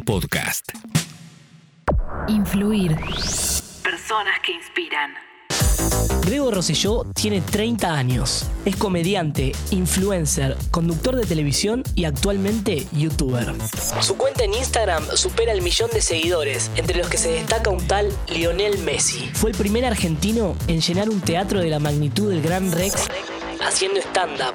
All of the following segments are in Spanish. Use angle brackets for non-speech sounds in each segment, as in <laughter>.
podcast. Influir. Personas que inspiran. Grego Rosselló tiene 30 años. Es comediante, influencer, conductor de televisión y actualmente youtuber. Su cuenta en Instagram supera el millón de seguidores, entre los que se destaca un tal Lionel Messi. Fue el primer argentino en llenar un teatro de la magnitud del Gran Rex haciendo stand-up.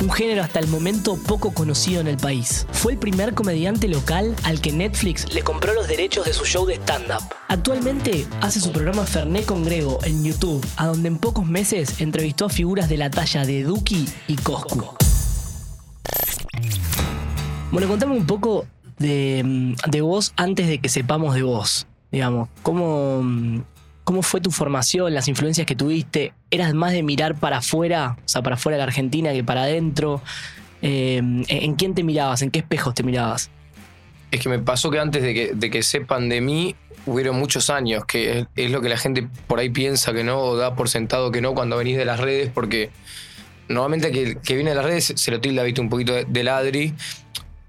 Un género hasta el momento poco conocido en el país. Fue el primer comediante local al que Netflix le compró los derechos de su show de stand-up. Actualmente hace su programa Ferné con Grego en YouTube, a donde en pocos meses entrevistó a figuras de la talla de Duki y Coscu. Bueno, contame un poco de, de vos antes de que sepamos de vos. Digamos, ¿cómo, ¿Cómo fue tu formación, las influencias que tuviste? ¿Eras más de mirar para afuera, o sea, para afuera de la Argentina que para adentro? Eh, ¿En quién te mirabas? ¿En qué espejos te mirabas? Es que me pasó que antes de que, de que sepan de mí, hubieron muchos años, que es, lo que la gente por ahí piensa que no, o da por sentado que no cuando venís de las redes, porque normalmente que, que viene de las redes se lo tilda, viste, un poquito de, de ladri,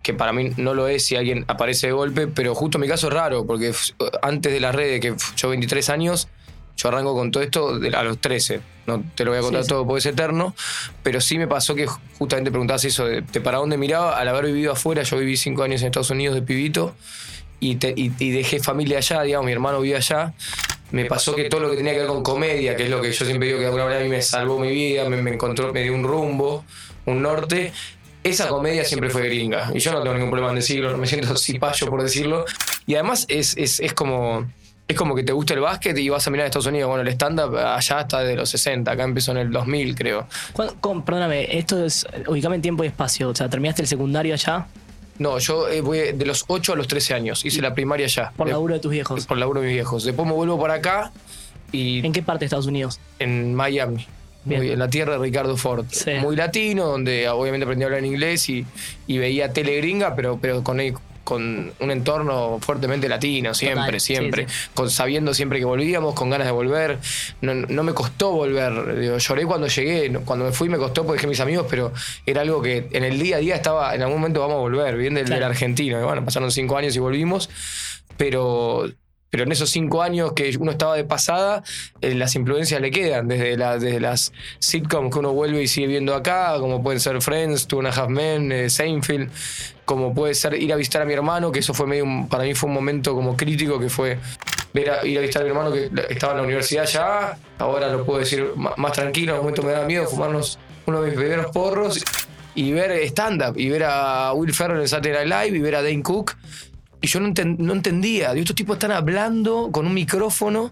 que para mí no lo es si alguien aparece de golpe, pero justo en mi caso es raro, porque antes de las redes, que yo 23 años, yo arranco con todo esto a los 13. No te lo voy a contar todo porque es eterno, pero sí me pasó que justamente preguntabas eso de, para dónde miraba. Al haber vivido afuera, yo viví 5 años en Estados Unidos de pibito y, dejé familia allá, digamos, mi hermano vivía allá. Me pasó que todo lo que tenía que ver con comedia, que es lo que yo siempre digo que de alguna manera a mí me salvó mi vida, me, me encontró, me dio un rumbo, un norte, esa comedia siempre fue gringa. Y yo no tengo ningún problema en decirlo, no me siento cipayo por decirlo. Y además es, es, es como. Es como que te gusta el básquet y vas a mirar a Estados Unidos. Bueno, el stand-up allá está de los 60, acá empezó en el 2000, creo. perdóname, esto es. Ubicame en tiempo y espacio. O sea, ¿terminaste el secundario allá? No, yo eh, voy de los 8 a los 13 años. Hice la primaria allá. ¿Por laburo de tus viejos? Por laburo de mis viejos. Después me vuelvo por acá y. ¿En qué parte de Estados Unidos? En Miami en la tierra de Ricardo Ford. Muy latino, donde obviamente aprendí a hablar en inglés y, veía tele gringa, pero, pero con, con un entorno fuertemente latino, siempre, siempre. Con, sabiendo siempre que volvíamos, con ganas de volver. No, me costó volver. lloré cuando llegué, cuando me fui me costó porque dejé mis amigos, pero era algo que en el día a día estaba, en algún momento vamos a volver, bien del, del argentino. Y bueno, pasaron cinco años y volvimos. Pero pero en esos cinco años que uno estaba de pasada, eh, las influencias le quedan, desde, desde las sitcoms que uno vuelve y sigue viendo acá, como pueden ser Friends, Two and a Half Men, eh, Seinfeld, como puede ser ir a visitar a mi hermano, que eso fue medio, para mí fue un momento como crítico, que fue ver ir a visitar a mi hermano que estaba en la universidad ya, ahora lo puedo decir más, tranquilo, en un momento me da miedo fumarnos uno de mis primeros porros y ver stand-up, y ver a Will Ferrell en Saturday Night Live, y ver a Dane Cook, y yo no, entendía. estos tipos están hablando con un micrófono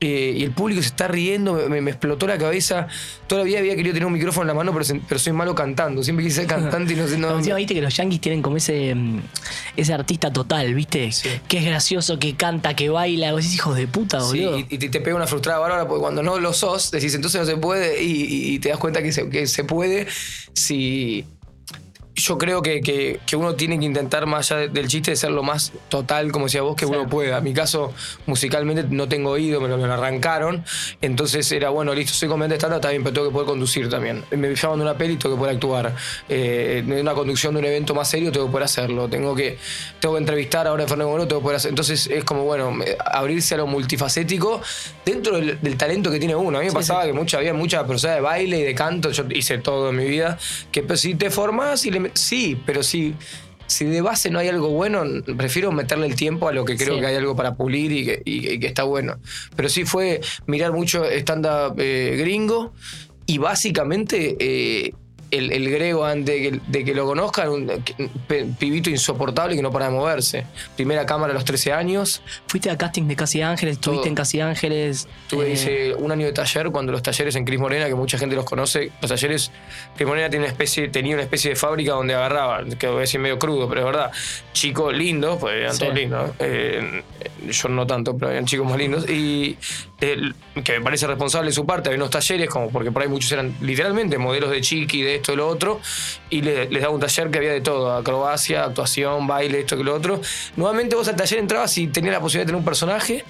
eh, y el público se está riendo, me, explotó la cabeza. Todavía había querido tener un micrófono en la mano, pero, soy malo cantando. Siempre quise ser cantante y no sé. <laughs> No, viste que los yankees tienen como ese, mm, ese artista total, ¿viste? Que es gracioso, que canta, que baila. Vos decís, hijos de puta, boludo. Sí, y, te, pega una frustrada bárbara porque cuando no lo sos, decís, entonces no se puede. Y, te das cuenta que que se puede si yo creo que, que, uno tiene que intentar, más allá del chiste, de ser lo más total, como decía vos, que uno pueda. En mi caso, musicalmente no tengo oído, me lo, arrancaron. Entonces era, bueno, listo, soy comediante estándar, está bien, pero tengo que poder conducir también. Me llaman de una peli, tengo que poder actuar. Eh, en una conducción de un evento más serio, tengo que poder hacerlo. Tengo que, tengo que entrevistar ahora a Fernando Moreno, tengo que poder hacer. Entonces es como, bueno, abrirse a lo multifacético dentro del, talento que tiene uno. A mí me pasaba que mucha, había mucha persona de baile y de canto, yo hice todo en mi vida, que pues, si te formas y le sí, pero si, si de base no hay algo bueno, prefiero meterle el tiempo a lo que creo que hay algo para pulir y que, está bueno. Pero sí fue mirar mucho stand-up eh, gringo y básicamente eh, el, griego antes de que, lo conozcan, un, pibito insoportable que no para de moverse. Primera cámara a los 13 años. ¿Fuiste a casting de Casi Ángeles? ¿Estuviste en Casi Ángeles? Tuve, eh... un año de taller cuando los talleres en Cris Morena, que mucha gente los conoce, los talleres, Cris Morena tiene una especie, tenía una especie de fábrica donde agarraba, que voy a decir medio crudo, pero es verdad, chicos lindos, pues eran todos lindos. Eh, yo no tanto, pero eran chicos más lindos. Y que me parece responsable de su parte, había unos talleres, como porque por ahí muchos eran literalmente modelos de chiqui, de esto, de lo otro, y les, daba un taller que había de todo, acrobacia, actuación, baile, esto que lo otro. Nuevamente vos al taller entrabas y tenías la posibilidad de tener un personaje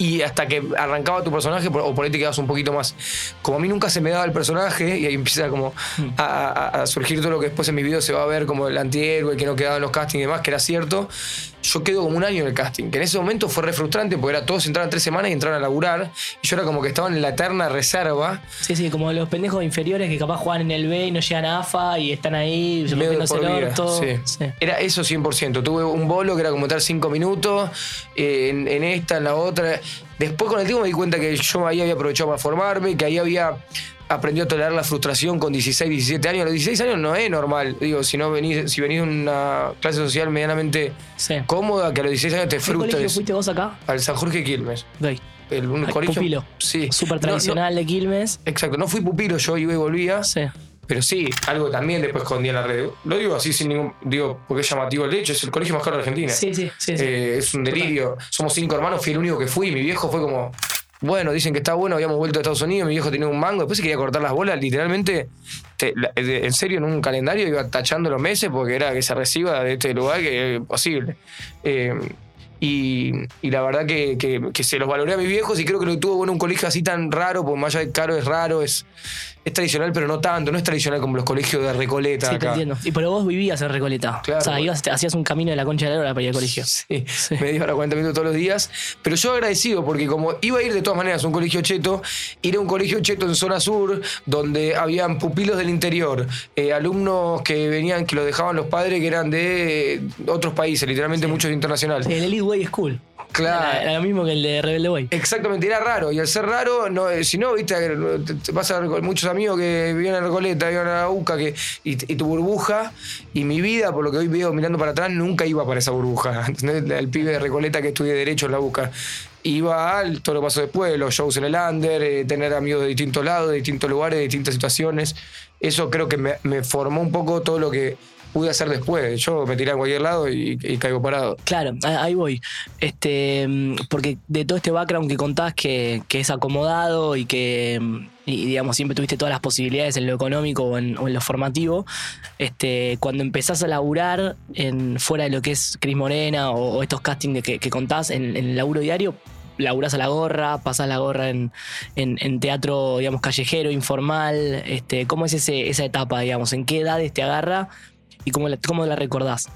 y hasta que arrancaba tu personaje, o por ahí te quedabas un poquito más. Como a mí nunca se me daba el personaje, y ahí empieza como a, surgir todo lo que después en mis videos se va a ver como el antihéroe, que no quedaba en los castings y demás, que era cierto. Yo quedo como un año en el casting, que en ese momento fue re frustrante porque era todos entraban tres semanas y entraban a laburar, y yo era como que estaba en la eterna reserva. Sí, sí, como los pendejos inferiores que capaz juegan en el B y no llegan a AFA y están ahí rompiéndose el orto. Sí. Era eso 100%. Tuve un bolo que era como estar cinco minutos, eh, en, en esta, en la otra Después con el tiempo me di cuenta que yo ahí había aprovechado para formarme, que ahí había aprendido a tolerar la frustración con 16, 17 años. A los 16 años no es normal. Digo, si no venís, si venís de una clase social medianamente cómoda, que a los 16 años te frustres. ¿Qué colegio fuiste vos acá? Al San Jorge Quilmes. El, un colegio. Pupilo. Sí. Súper tradicional de Quilmes. Exacto. No fui pupilo, yo iba y volvía. Sí. Pero sí, algo también después escondía en la red. Lo digo así sin ningún. Digo, porque es llamativo el hecho, es el colegio más caro de Argentina. Sí, sí, sí. Eh, es un delirio. Somos cinco hermanos, fui el único que fui. Mi viejo fue como. Bueno, dicen que está bueno, habíamos vuelto a Estados Unidos, mi viejo tenía un mango, después se quería cortar las bolas, literalmente, en serio, en un calendario iba tachando los meses porque era que se reciba de este lugar que es posible. Eh, y, la verdad que, se los valoré a mis viejos y creo que lo tuvo bueno un colegio así tan raro, porque más allá de caro es raro, es, es tradicional, pero no tanto, no es tradicional como los colegios de Recoleta. Sí, te entiendo. Y pero vos vivías en Recoleta. Claro. O sea, ibas, hacías un camino de la concha de la hora para ir al colegio. Sí, sí. media hora, 40 minutos todos los días. Pero yo agradecido porque como iba a ir de todas maneras a un colegio cheto, ir a un colegio cheto en zona sur, donde habían pupilos del interior, eh, alumnos que venían, que los dejaban los padres que eran de otros países, literalmente muchos internacionales. El Elite Way School. Claro. Era, lo mismo que el de Rebelde Way. Exactamente, era raro. Y al ser raro, no, eh, si no, viste, te, vas a ver con muchos amigos que vivían en Recoleta, vivían en la UCA, que, y, tu burbuja, y mi vida, por lo que hoy veo mirando para atrás, nunca iba para esa burbuja. <laughs> El pibe de Recoleta que estudié Derecho en la UCA. Iba al todo lo pasó después, los shows en el under, eh, tener amigos de distintos lados, de distintos lugares, de distintas situaciones. Eso creo que me, me formó un poco todo lo que pude hacer después. Yo me tiré a cualquier lado y, caigo parado. Claro, ahí voy. Este, porque de todo este background que contás que, es acomodado y que digamos siempre tuviste todas las posibilidades en lo económico o en, lo formativo, este, cuando empezás a laburar en, fuera de lo que es Cris Morena o, estos castings que, que contás en, en el laburo diario, laburás a la gorra, pasás la gorra en, en, teatro, digamos, callejero, informal. Este, ¿Cómo es ese, esa etapa, digamos? ¿En qué edades te agarra y cómo la, cómo la recordás.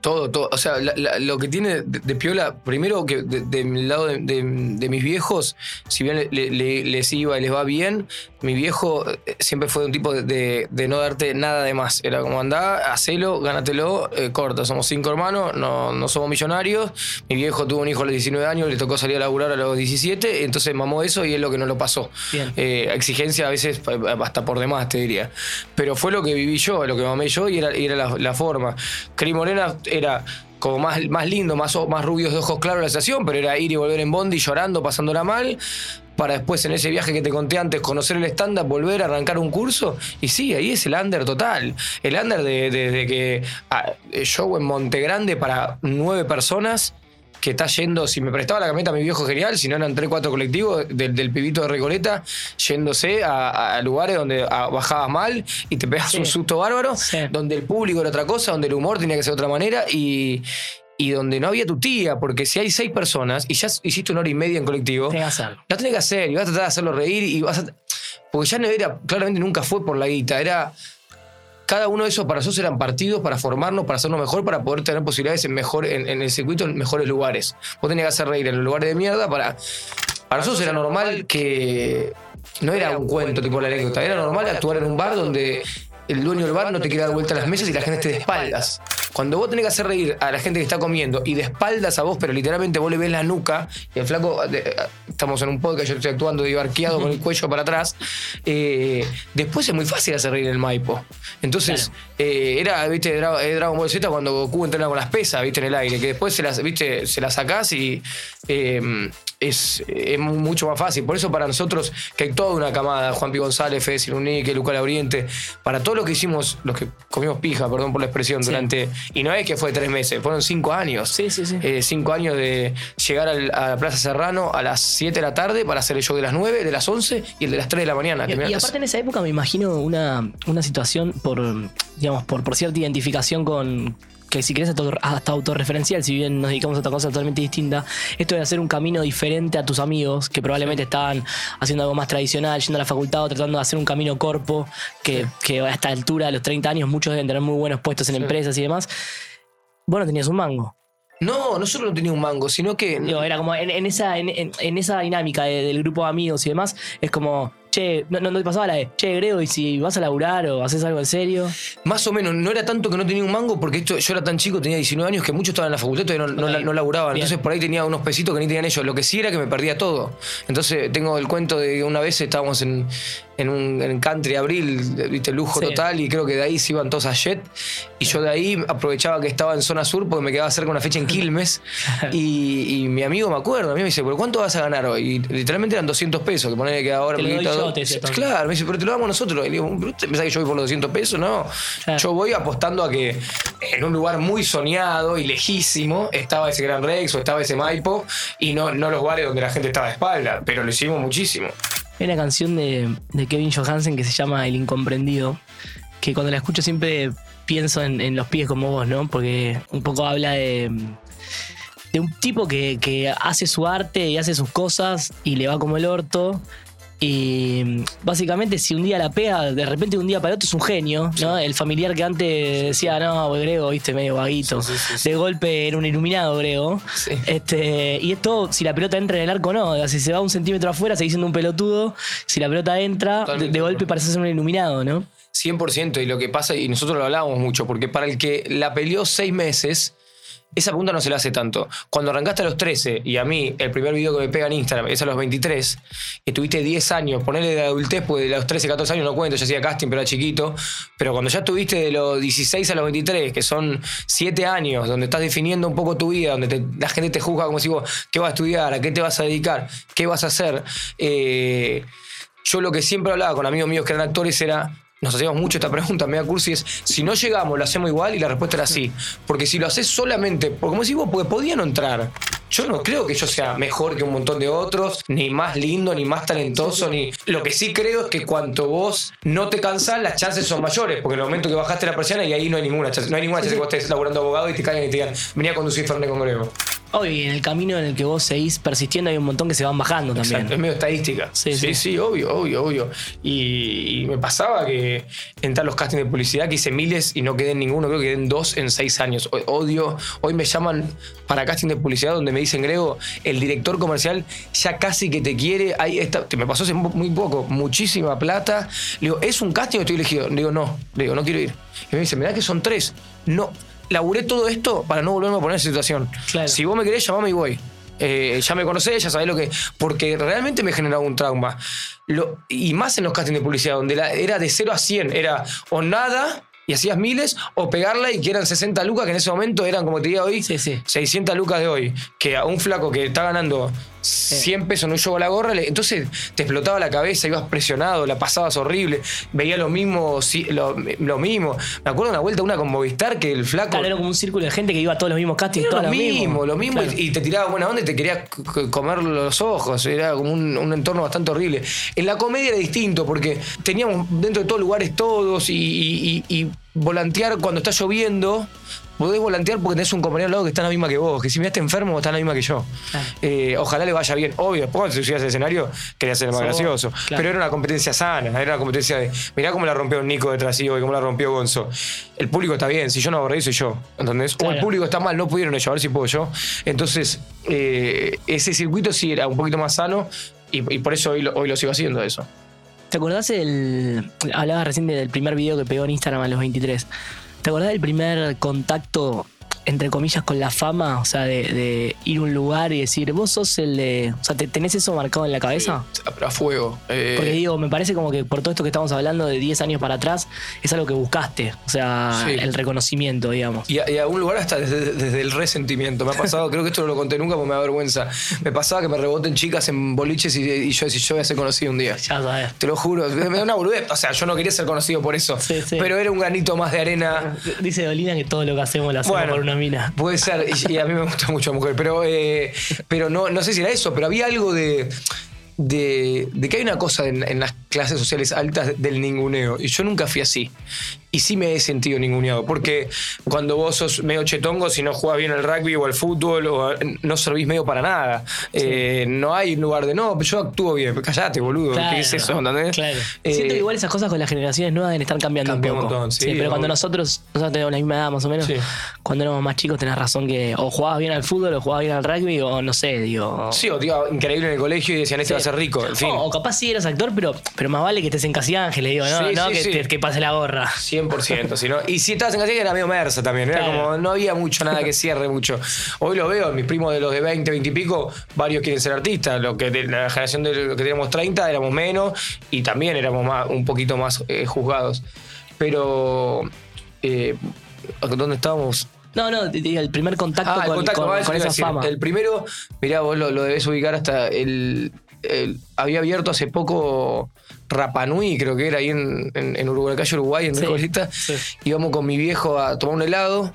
Todo, todo. O sea, lo que tiene de, Piola, primero que del lado de, mis viejos, si bien les iba y les va bien, mi viejo eh, siempre fue un tipo de, no darte nada de más. Era como andá, hacelo, gánatelo, eh, corta. Somos cinco hermanos, no, no, somos millonarios. Mi viejo tuvo un hijo a los 19 años, le tocó salir a laburar a los 17, entonces mamó eso y es lo que no lo pasó. Eh, exigencia a veces hasta por demás, te diría. Pero fue lo que viví yo, lo que mamé yo y era, era la, la forma. Cris Morena era como más, más lindo, más, más rubios de ojos claros la estación, pero era ir y volver en Bondi llorando, pasándola mal, para después en ese viaje que te conté antes conocer el estándar, volver a arrancar un curso. Y sí, ahí es el under total. El under de, de, que ah, show en Montegrande para nueve personas que está yendo, si me prestaba la camioneta mi viejo genial, si no eran tres, cuatro colectivos del, pibito de Recoleta, yéndose a, lugares donde bajabas mal y te pegas un susto bárbaro, donde el público era otra cosa, donde el humor tenía que ser de otra manera y, donde no había tu tía, porque si hay seis personas y ya hiciste una hora y media en colectivo, lo tenés que hacer y vas a tratar de hacerlo reír y vas a... Porque ya no era, claramente nunca fue por la guita, era cada uno de esos para nosotros eran partidos para formarnos, para hacernos mejor, para poder tener posibilidades en, mejor, en, el circuito en mejores lugares. Vos tenías que hacer reír en los lugares de mierda para. Para nosotros era normal que. No era un cuento tipo la anécdota, era normal actuar en un bar donde el dueño del bar no te quiere dar vuelta a las mesas y la gente esté de espaldas. Cuando vos tenés que hacer reír a la gente que está comiendo y de espaldas a vos, pero literalmente vos le ves la nuca, y el flaco, estamos en un podcast, yo estoy actuando divarqueado con el cuello para atrás, eh, después es muy fácil hacer reír el Maipo. Entonces, eh, era, viste, Dragon Ball Z cuando Goku entrena con las pesas, viste, en el aire, que después se las, viste, se las sacás y eh, es, mucho más fácil. Por eso para nosotros, que hay toda una camada, Juan Pi González, Fede Sirunique, Luca Lauriente, para todo lo que hicimos, los que comimos pija, perdón por la expresión, durante y no es que fue tres meses, fueron cinco años. Sí, sí, sí. Eh, cinco años de llegar a la Plaza Serrano a las 7 de la tarde para hacer el show de las 9, de las 11 y el de las 3 de la mañana. Y, aparte en esa época me imagino una, una situación por, digamos, por, por cierta identificación con, que si querés hasta autorreferencial, si bien nos dedicamos a otra cosa totalmente distinta, esto de hacer un camino diferente a tus amigos, que probablemente estaban haciendo algo más tradicional, yendo a la facultad o tratando de hacer un camino corpo, que, que a esta altura de los 30 años muchos deben tener muy buenos puestos en empresas y demás. Vos no tenías un mango. No, no solo no tenía un mango, sino que. era como en, esa, en, esa dinámica del grupo de amigos y demás, es como che, no, no te pasaba la de, che, Grego, y si vas a laburar o haces algo en serio. Más o menos, no era tanto que no tenía un mango, porque esto, yo era tan chico, tenía 19 años, que muchos estaban en la facultad y no, no, laburaban. Entonces por ahí tenía unos pesitos que ni tenían ellos. Lo que sí era que me perdía todo. Entonces tengo el cuento de que una vez estábamos en, en un en country abril, viste, lujo total, y creo que de ahí se iban todos a Jet. Y yo de ahí aprovechaba que estaba en zona sur porque me quedaba cerca una fecha en Quilmes. <laughs> y, mi amigo me acuerdo, a mí me dice, ¿pero cuánto vas a ganar hoy? Y literalmente eran 200 pesos, que poner que ahora Claro, me dice, pero te lo damos nosotros. Y digo, ¿usted pensás que yo voy por los 200 pesos? No. Yo voy apostando a que en un lugar muy soñado y lejísimo estaba ese Gran Rex o estaba ese Maipo y no, no los bares donde la gente estaba de espalda, pero lo hicimos muchísimo. Hay una canción de, Kevin Johansen que se llama El Incomprendido, que cuando la escucho siempre pienso en, los pies como vos, ¿no? Porque un poco habla de un tipo que, que, hace su arte y hace sus cosas y le va como el orto, y básicamente, si un día la pega, de repente de un día para otro es un genio, ¿no? El familiar que antes decía, no, Grego, viste, medio vaguito. de golpe era un iluminado, Grego. Este, y esto, si la pelota entra en el arco, no. si se va un centímetro afuera, sigue siendo un pelotudo. Si la pelota entra, de, golpe parece ser un iluminado, ¿no? 100%. Y lo que pasa, y nosotros lo hablábamos mucho, porque para el que la peleó seis meses esa pregunta no se la hace tanto. Cuando arrancaste a los 13 y a mí el primer video que me pega en Instagram es a los 23, y tuviste 10 años, ponerle de adultez, porque de los 13, 14 años no cuento, ya hacía casting, pero era chiquito, pero cuando ya tuviste de los 16 a los 23, que son 7 años, donde estás definiendo un poco tu vida, donde la gente te juzga como si vos, ¿qué vas a estudiar? ¿A qué te vas a dedicar? ¿Qué vas a hacer? Eh, yo lo que siempre hablaba con amigos míos que eran actores era nos hacíamos mucho esta pregunta, da cursi, es si no llegamos, lo hacemos igual y la respuesta era sí. Porque si lo haces solamente, porque como decís vos, porque podía no entrar. Yo no creo que yo sea mejor que un montón de otros, ni más lindo, ni más talentoso, ni. Lo que sí creo es que cuanto vos no te cansás, las chances son mayores, porque en el momento que bajaste la presión y ahí no hay ninguna chance. No hay ninguna chance que vos estés laburando abogado y te caigan y te digan, venía a conducir Fernet con Grego. Hoy en el camino en el que vos seguís persistiendo hay un montón que se van bajando también. es medio estadística. Sí, sí, obvio, obvio, obvio. Y, me pasaba que entrar a los castings de publicidad que hice miles y no quedé en ninguno, creo que quedé en dos en seis años. Odio. Hoy me llaman para casting de publicidad donde me dicen, Grego, el director comercial ya casi que te quiere. Ahí está, me pasó hace muy poco, muchísima plata. Le digo, ¿es un casting o estoy elegido? Le digo, no, le digo, no quiero ir. Y me dice, da que son tres. No, laburé todo esto para no volverme a poner en situación. Si vos me querés, llamame y voy. Eh, ya me conocés, ya sabés lo que. Porque realmente me generaba un trauma. y más en los castings de publicidad, donde era de 0 a 100. Era o nada y hacías miles, o pegarla y que eran 60 lucas, que en ese momento eran, como te digo hoy, 600 lucas de hoy. Que a un flaco que está ganando 100 pesos no llevo la gorra, entonces te explotaba la cabeza, ibas presionado, la pasabas horrible, veía lo mismo, lo, mismo. Me acuerdo una vuelta una con Movistar que el flaco. era como un círculo de gente que iba a todos los mismos castings, todo lo mismo, lo mismo, y, te tiraba buena onda y te quería comer los ojos, era como un, entorno bastante horrible. En la comedia era distinto porque teníamos dentro de todos lugares todos y, y volantear cuando está lloviendo podés volantear porque tenés un compañero al lado que está en la misma que vos, que si miraste enfermo está en la misma que yo. Eh, ojalá le vaya bien. Obvio, después cuando te subías al escenario quería ser más gracioso. Pero era una competencia sana, era una competencia de, mirá cómo la rompió Nico detrás y cómo la rompió Gonzo. El público está bien, si yo no aborré soy yo, ¿entendés? O el público está mal, no pudieron ellos, a ver si puedo yo. Entonces, eh, ese circuito sí era un poquito más sano y, por eso hoy lo, hoy lo sigo haciendo eso. ¿Te acordás el. Hablabas recién del primer video que pegó en Instagram a los 23. ¿Te acordás del primer contacto entre comillas, con la fama, o sea, de, ir a un lugar y decir, vos sos el de. O sea, ¿tenés eso marcado en la cabeza? a fuego. Eh. Porque digo, me parece como que por todo esto que estamos hablando de 10 años para atrás, es algo que buscaste, o sea, el reconocimiento, digamos. Y a, un lugar hasta desde, el resentimiento. Me ha pasado, creo que esto no lo conté nunca porque me da vergüenza. Me pasaba que me reboten chicas en boliches y, yo decía, yo voy a ser conocido un día. Ya sabes. Te lo juro. Me da una boludez. O sea, yo no quería ser conocido por eso. Pero era un granito más de arena. Dice Dolina que todo lo que hacemos lo hacemos por una Puede ser, y, a mí me gusta mucho la mujer, pero, eh, pero no, no sé si era eso, pero había algo de, de, que hay una cosa en, las clases sociales altas del ninguneo. Y yo nunca fui así. Y sí me he sentido ninguneado, porque cuando vos sos medio chetongo, si no jugás bien al rugby o al fútbol, o no servís medio para nada. Eh, no hay lugar de, no, yo actúo bien, callate, boludo, ¿qué es eso? ¿entendés? Claro. Eh, Siento que igual esas cosas con las generaciones nuevas deben estar cambiando un poco. Un montón, sí, pero cuando nosotros, nosotros tenemos la misma edad más o menos, cuando éramos más chicos tenés razón que o jugabas bien al fútbol o jugabas bien al rugby o no sé, digo... Sí, o digo, increíble en el colegio y decían, este va a ser rico, en fin. O, capaz sí eras actor, pero, pero más vale que estés en Casi Ángeles, digo, no, no que, que, pase la gorra. 100%, si no, <laughs> y si estabas en Casi era medio mersa también, era como, no había mucho, nada que cierre mucho. Hoy lo veo, mis primos de los de 20, 20 y pico, varios quieren ser artistas, lo que de la generación de lo que teníamos 30 éramos menos y también éramos más, un poquito más eh, juzgados. Pero, eh, ¿dónde estábamos? No, no, el primer contacto ah, con, esa fama. El primero, mirá, vos lo, debes ubicar hasta el, había abierto hace poco Rapanui, creo que era ahí en, en, Uruguay, calle Uruguay, en sí, Íbamos con mi viejo a tomar un helado.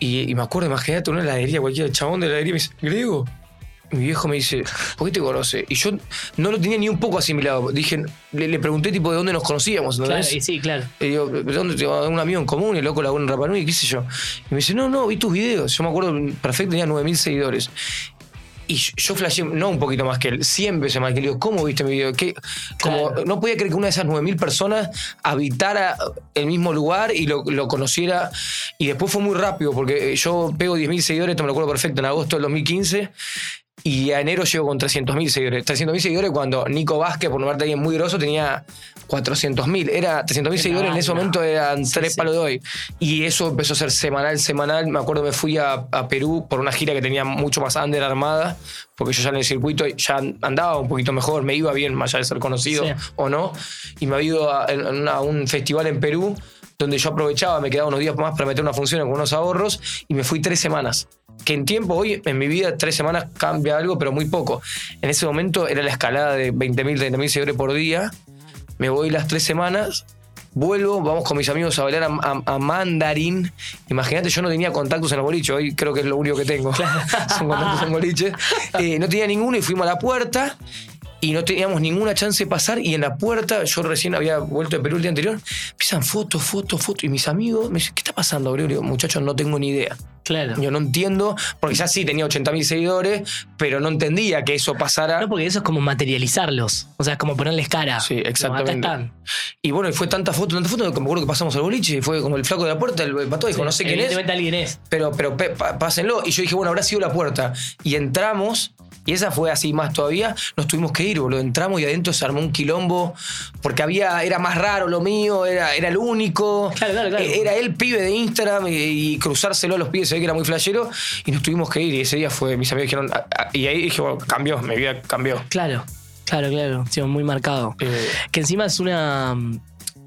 Y, me acuerdo, imagínate, una heladería, cualquier chabón de la heladería me dice, Grego. Mi viejo me dice, ¿por qué te conoce? Y yo no lo tenía ni un poco asimilado. Dije, le, pregunté tipo de dónde nos conocíamos. Claro, y sí, claro. Y digo, ¿de dónde un amigo en común? Y loco la en Rapanui, qué sé yo. Y me dice, no, no, vi tus videos. Yo me acuerdo perfecto, tenía 9.000 seguidores. Y yo flasheé, no un poquito más que él, siempre se más que le digo, ¿cómo viste mi video? ¿Qué? Como, No podía creer que una de esas 9.000 personas habitara el mismo lugar y lo, lo, conociera. Y después fue muy rápido, porque yo pego 10.000 seguidores, esto me lo acuerdo perfecto, en agosto del 2015. Y a enero llego con 300.000 seguidores. 300.000 seguidores cuando Nico Vázquez, por nombrarte alguien muy grosso, tenía 400.000. Era 300.000 seguidores en ese momento eran tres palos de hoy. Y eso empezó a ser semanal, semanal. Me acuerdo me fui a, Perú por una gira que tenía mucho más under armada, porque yo ya en el circuito ya andaba un poquito mejor, me iba bien, más allá de ser conocido o no. Y me había ido a un festival en Perú donde yo aprovechaba, me quedaba unos días más para meter una función con unos ahorros y me fui tres semanas. Que en tiempo, hoy en mi vida, tres semanas cambia algo, pero muy poco. En ese momento era la escalada de 20.000, 30.000 seguidores por día. Me voy las tres semanas, vuelvo, vamos con mis amigos a bailar a, Mandarín. Imagínate, yo no tenía contactos en el boliche, hoy creo que es lo único que tengo. <laughs> Son contactos en boliche. <laughs> Eh, no tenía ninguno y fuimos a la puerta y no teníamos ninguna chance de pasar y en la puerta, yo recién había vuelto de Perú el día anterior, empiezan fotos, fotos, fotos y mis amigos me dicen, ¿qué está pasando, Gregorio? Muchachos, no tengo ni idea. Claro. Yo no entiendo, porque ya sí tenía 80.000 seguidores, pero no entendía que eso pasara. No, porque eso es como materializarlos. O sea, es como ponerles cara. Sí, exactamente. Y bueno, y fue tanta foto, tanta foto, que me acuerdo que pasamos al boliche y fue como el flaco de la puerta, el pato dijo, no sé quién es. alguien es. Pero, pero pásenlo. Y yo dije, bueno, habrá sido la puerta. Y entramos y esa fue así más todavía. Nos tuvimos que ir, boludo. Entramos y adentro se armó un quilombo. Porque había, era más raro lo mío, era, era el único. Claro, claro, claro. Era el pibe de Instagram y, cruzárselo a los pibes se ve que era muy flashero. Y nos tuvimos que ir. Y ese día fue, mis amigos dijeron. Ah, ah", y ahí dije, bueno, cambió, mi vida cambió. Claro, claro, claro. Sí, muy marcado. Eh. que encima es una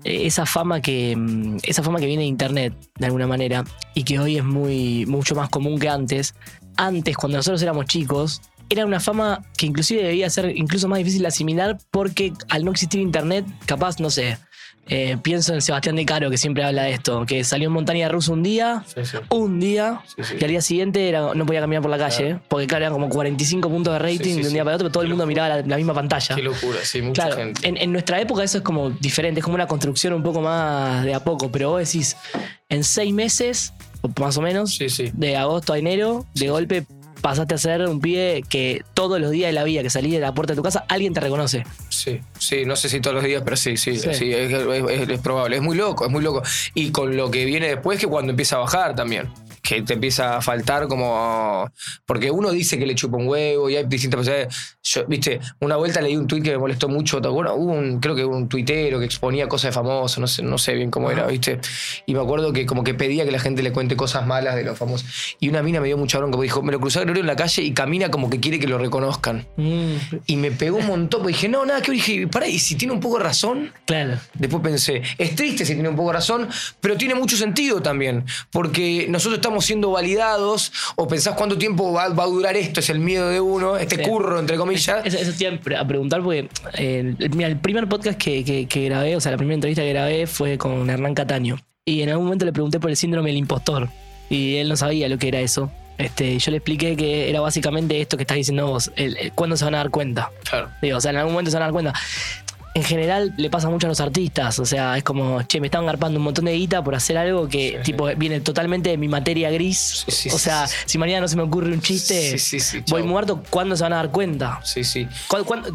esa fama que esa fama que viene de internet de alguna manera y que hoy es muy mucho más común que antes antes cuando nosotros éramos chicos era una fama que inclusive debía ser incluso más difícil de asimilar porque al no existir internet, capaz, no sé, eh, pienso en Sebastián de Caro, que siempre habla de esto, que salió en montaña rusa un día, un día, y al día siguiente no podía caminar por la calle, porque claro, eran como 45 puntos de rating de un día para otro, pero todo el mundo miraba la, misma pantalla. Qué locura, sí, mucha gente. En, en, nuestra época eso es como diferente, es como una construcción un poco más de a poco, pero vos decís, en seis meses, más o menos, de agosto a enero, de golpe pasaste a ser un pibe que todos los días de la vida que salís de la puerta de tu casa, alguien te reconoce. Sí, sí, no sé si todos los días, pero sí, sí, sí, es, probable. Es muy loco, es muy loco. Y con lo que viene después, que cuando empieza a bajar también que te empieza a faltar como. Porque uno dice que le chupa un huevo y hay distintas posibilidades. Yo, viste, una vuelta leí un tuit que me molestó mucho. Bueno, hubo un, creo que un tuitero que exponía cosas de famosos, no sé, no sé bien cómo era, viste. Y me acuerdo que como que pedía que la gente le cuente cosas malas de los famosos. Y una mina me dio mucha bronca, porque dijo, me lo cruzé a Gregorio en la calle y camina como que quiere que lo reconozcan. Mm. Y me pegó un montón, porque dije, no, nada, que dije, pará, y si tiene un poco de razón. Claro. Después pensé, es triste si tiene un poco de razón, pero tiene mucho sentido también, porque nosotros estamos siendo validados o pensás cuánto tiempo va, a durar esto, es el miedo de uno, este curro, entre comillas. Eso, eso te a preguntar porque eh, mira, el primer podcast que, que, grabé, o sea, la primera entrevista que grabé fue con Hernán Cataño. Y en algún momento le pregunté por el síndrome del impostor. Y él no sabía lo que era eso. Este, yo le expliqué que era básicamente esto que estás diciendo vos, el, cuándo se van a dar cuenta. Claro. Digo, o sea, en algún momento se van a dar cuenta. En general le pasa mucho a los artistas. O sea, es como, che, me estaban garpando un montón de guita por hacer algo que tipo viene totalmente de mi materia gris. o sea, si mañana no se me ocurre un chiste, voy muerto, ¿cuándo se van a dar cuenta? Sí, sí.